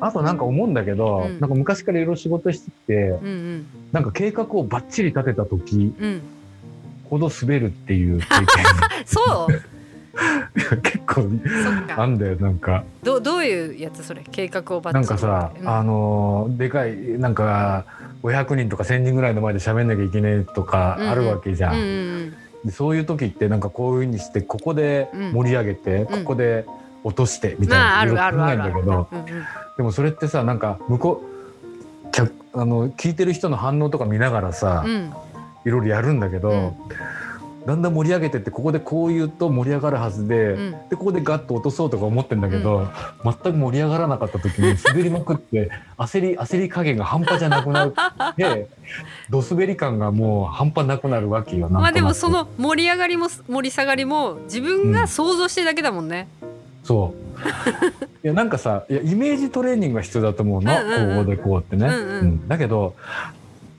あとなんか思うんだけど、うん。なんか昔からいろいろ仕事してきて、うんうん。なんか計画をバッチリ立てた時うん。ほど滑るっていう経 そう？験 結構そっか。あんだよなんか。どどういうやつそれ？計画をバッチリ。なんかさ、うん。あのーでかいなんか500人とか1,000人ぐらいの前で喋んなきゃいけないとかあるわけじゃん。うんうんでそういう時ってなんかこういうふうにしてここでうん。盛り上げて、ここで落としてみたいまああな、いろいろるある。あるけどうんうん。でもそれってさなんか向こう客あの聞いてる人の反応とか見ながらさ、うん。いろいろやるんだけど、うん。だんだん盛り上げてってここでこう言うと盛り上がるはずで、うん。でここでガッと落とそうとか思ってんだけど、全く盛り上がらなかった時に滑りまくって焦り焦り加減が半端じゃなくなってド滑り感がもう半端なくなるわけよ。まあでもその盛り上がりも盛り下がりも自分が想像してるだけだもんね。そう。いやなんかさいやイメージトレーニングが必要だと思うの、うんうんうんこうでこうってね、うんうん。だけど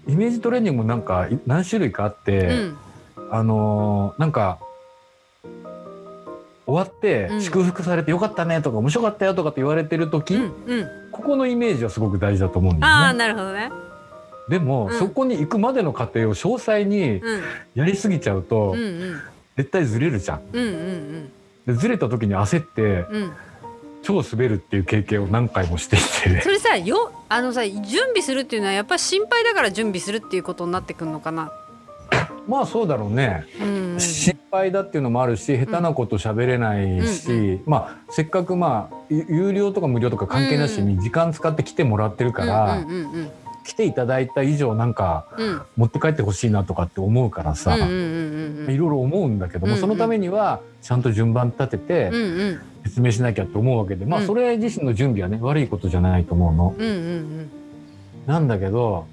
イメージトレーニングもなんかい何種類かあって、うん。あのーなんか終わってうん。祝福されてよかったねとか面白かったよとかって言われてる時、うんうん。ここのイメージはすごく大事だと思うんだああよね。なるほどね。でも、うん。そこに行くまでの過程を詳細にうん。やりすぎちゃうと、うんうん。絶対ずれるじゃん。うんうんでずれた時に焦ってうんうん。超滑るっていう経験を何回もしていてそれさよあのさ準備するっていうのはやっぱり心配だから準備するっていうことになってくるのかな？まあそうだろうね。うんうん心配だっていうのもあるし下手なこと喋れないし、うんまあせっかくまあゆ有料とか無料とか関係なしに時間使って来てもらってるから、うんうんうん来ていただいた以上なんか持って帰ってほしいなとかって思うからさ、いろいろ思うんだけども、そのためにはちゃんと順番立てて説明しなきゃって思うわけで、まあうん。それ自身の準備はね悪いことじゃないと思うの。なんだけど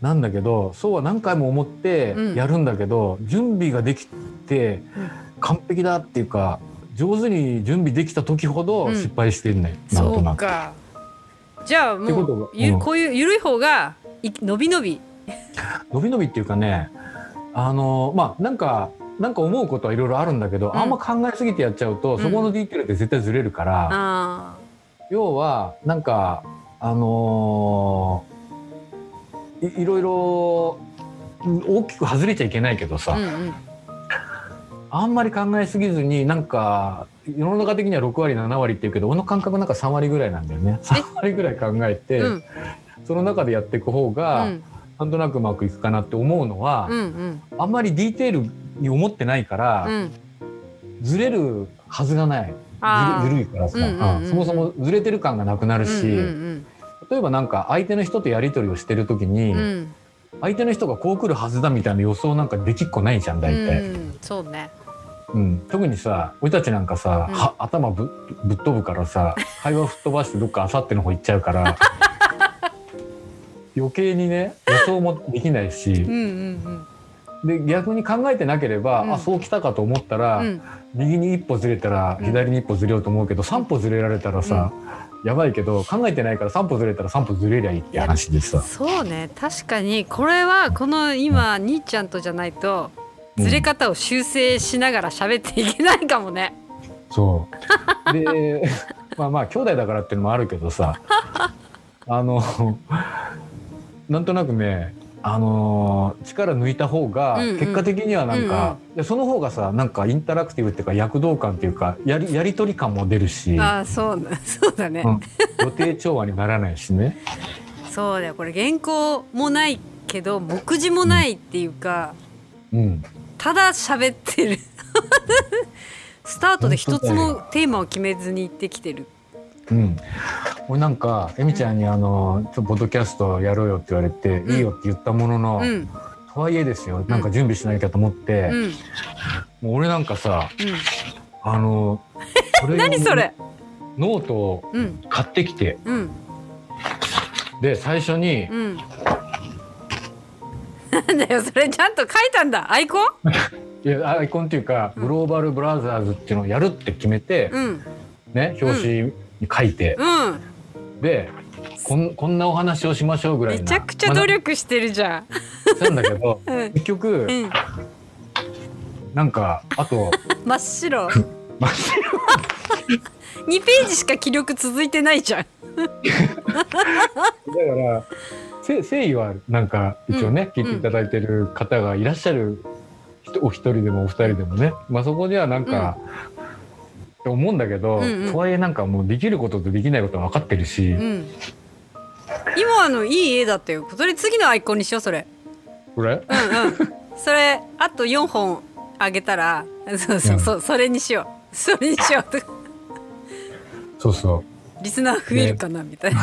なんだけどそうは何回も思ってうん。やるんだけど、準備ができてうん。完璧だっていうか上手に準備できた時ほどうん。失敗してんね、なんそうとなく。か。じゃあもうゆうんこういう緩い方がい伸び伸び。伸び伸びっていうかねあのまあなんかなんか思うことはいろいろあるんだけど、うんあんま考えすぎてやっちゃうと、うんそこのディテールって絶対ずれるから、あ要はなんかあのーいいろいろうん大きく外れちゃいけないけどさ、あ。うんうんあんまり考えすぎずになんか世の中的には6割7割っていうけど俺の感覚なんか3割ぐらいなんだよね。3割ぐらい考えて、うん。その中でやっていく方うが、ん。なんとなくうまくいくかなって思うのは、うんうん。あんまりディテールに思ってないから、うん。ずれるはずがない。ずるいからさ、うんうんうん。うん。そもそもずれてる感がなくなるし、うんうん例えばなんか相手の人とやり取りをしてる時に、うんうん。相手の人がこう来るはずだみたいな予想なんかできっこないじゃん大体。うん。そうね。うん、特にさ俺たちなんかさ、うん。は頭ぶぶっ飛ぶからさ 会話吹っ飛ばしてどっかあさっての方行っちゃうから 余計にね予想もできないし。うんうんで逆に考えてなければ、うん。あそう来たかと思ったら、うん。うん。右に一歩ずれたらうん。左に一歩ずれようと思うけど、3歩ずれられたらさ、やばいけど考えてないから3歩ずれたら3歩ずれりゃいいって話でさ。そうね。確かにこれはこの今兄ちゃんとじゃないとずれ方を修正しながら喋っていけないかもね。そう。で、まあまあ兄弟だからっていうのもあるけどさ、あの、なんとなくね、あの力抜いた方がうんうん。結果的にはなんか、でその方がさなんかインタラクティブっていうか躍動感っていうかやりやり取り感も出るし、ああそうだそうだね。うん、予定調和にならないしね。そうだよ。これ原稿もないけど目次もないっていうか、うん、ただ喋ってる。スタートで一つもテーマを決めずに行ってきてる。うん、俺なんかエミちゃんにあの「ちょっとポッドキャストやろうよ」って言われて「ん。いいよ」って言ったものの、うん。とはいえですよ。なんか準備しなきゃと思って、うん。もう俺なんかさうん。あの それ用何それ？ノートをうん。買ってきて。うん。で最初にうんなんだよそれちゃんと書いたんだ。アイコン？いやアイコンっていうか、うん。グローバルブラザーズっていうのをやるって決めて、うん。ね表紙に書いて、うん。でこんこんなお話をしましょうぐらいなめちゃくちゃ努力してるじゃん、まあななんだけど うん。結局、うん、なんかあと真っ白。真っ白。2ページしか記録続いてないじゃん。からせ誠意はなんか一応ね、うん聞いていただいてる方がいらっしゃる人お一人でもお二人でもね、まあ、そこではなんか、って思うんだけど、うんうん。とはいえなんかもうできることとできないことは分かってるし、うん。今のいい絵だったよ。それ次のアイコンにしようそれ。これ？うんうん。それあと4本あげたらそうそうそう、それにしよう。それにしようと。かそうそリスナー増えるかな、みたいな